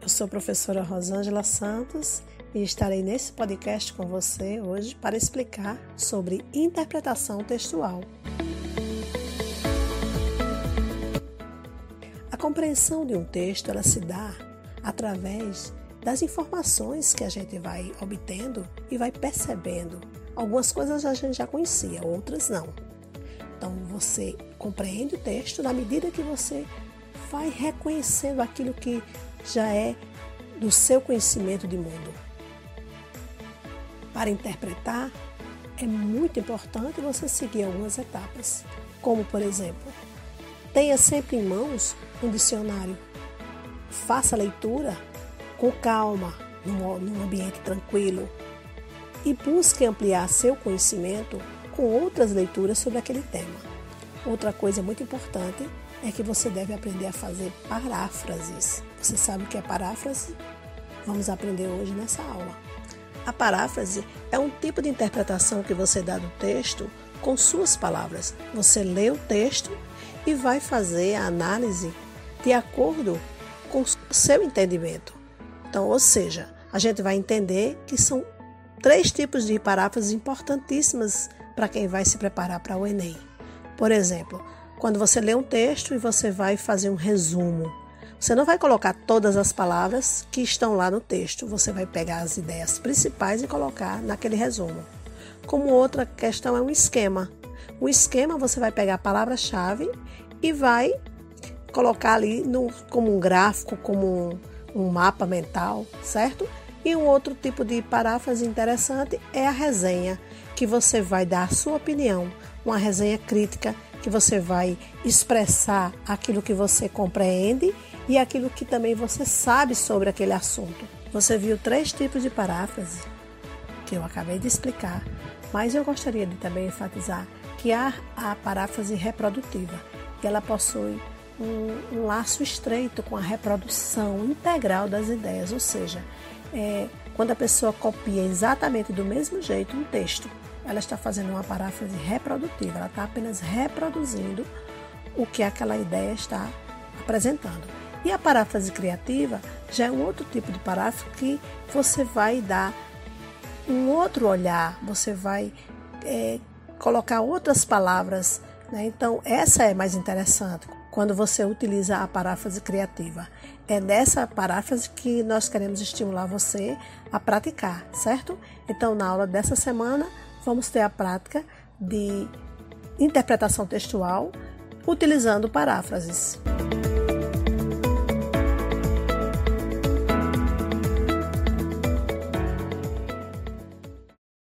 Eu sou a professora Rosângela Santos e estarei nesse podcast com você hoje para explicar sobre interpretação textual. A compreensão de um texto ela se dá através das informações que a gente vai obtendo e vai percebendo. Algumas coisas a gente já conhecia, outras não. Então você compreende o texto na medida que você vai reconhecendo aquilo que já é do seu conhecimento de mundo. Para interpretar, é muito importante você seguir algumas etapas, como por exemplo, tenha sempre em mãos um dicionário. Faça a leitura com calma, num ambiente tranquilo, e busque ampliar seu conhecimento com outras leituras sobre aquele tema. Outra coisa muito importante é que você deve aprender a fazer paráfrases. Você sabe o que é paráfrase? Vamos aprender hoje nessa aula. A paráfrase é um tipo de interpretação que você dá do texto com suas palavras. Você lê o texto e vai fazer a análise de acordo com seu entendimento. Então, ou seja, a gente vai entender que são três tipos de paráfrases importantíssimas para quem vai se preparar para o Enem. Por exemplo, quando você lê um texto e você vai fazer um resumo. Você não vai colocar todas as palavras que estão lá no texto, você vai pegar as ideias principais e colocar naquele resumo. Como outra questão é um esquema. O esquema você vai pegar a palavra-chave e vai colocar ali no, como um gráfico, como um, um mapa mental, certo? E um outro tipo de paráfrase interessante é a resenha, que você vai dar a sua opinião, uma resenha crítica que você vai expressar aquilo que você compreende e aquilo que também você sabe sobre aquele assunto. Você viu três tipos de paráfrase que eu acabei de explicar, mas eu gostaria de também enfatizar que há a paráfrase reprodutiva, que ela possui um, um laço estreito com a reprodução integral das ideias, ou seja, é, quando a pessoa copia exatamente do mesmo jeito um texto ela está fazendo uma paráfrase reprodutiva, ela está apenas reproduzindo o que aquela ideia está apresentando. E a paráfrase criativa já é um outro tipo de paráfrase que você vai dar um outro olhar, você vai é, colocar outras palavras. Né? Então, essa é mais interessante quando você utiliza a paráfrase criativa. É nessa paráfrase que nós queremos estimular você a praticar, certo? Então, na aula dessa semana, vamos ter a prática de interpretação textual utilizando paráfrases.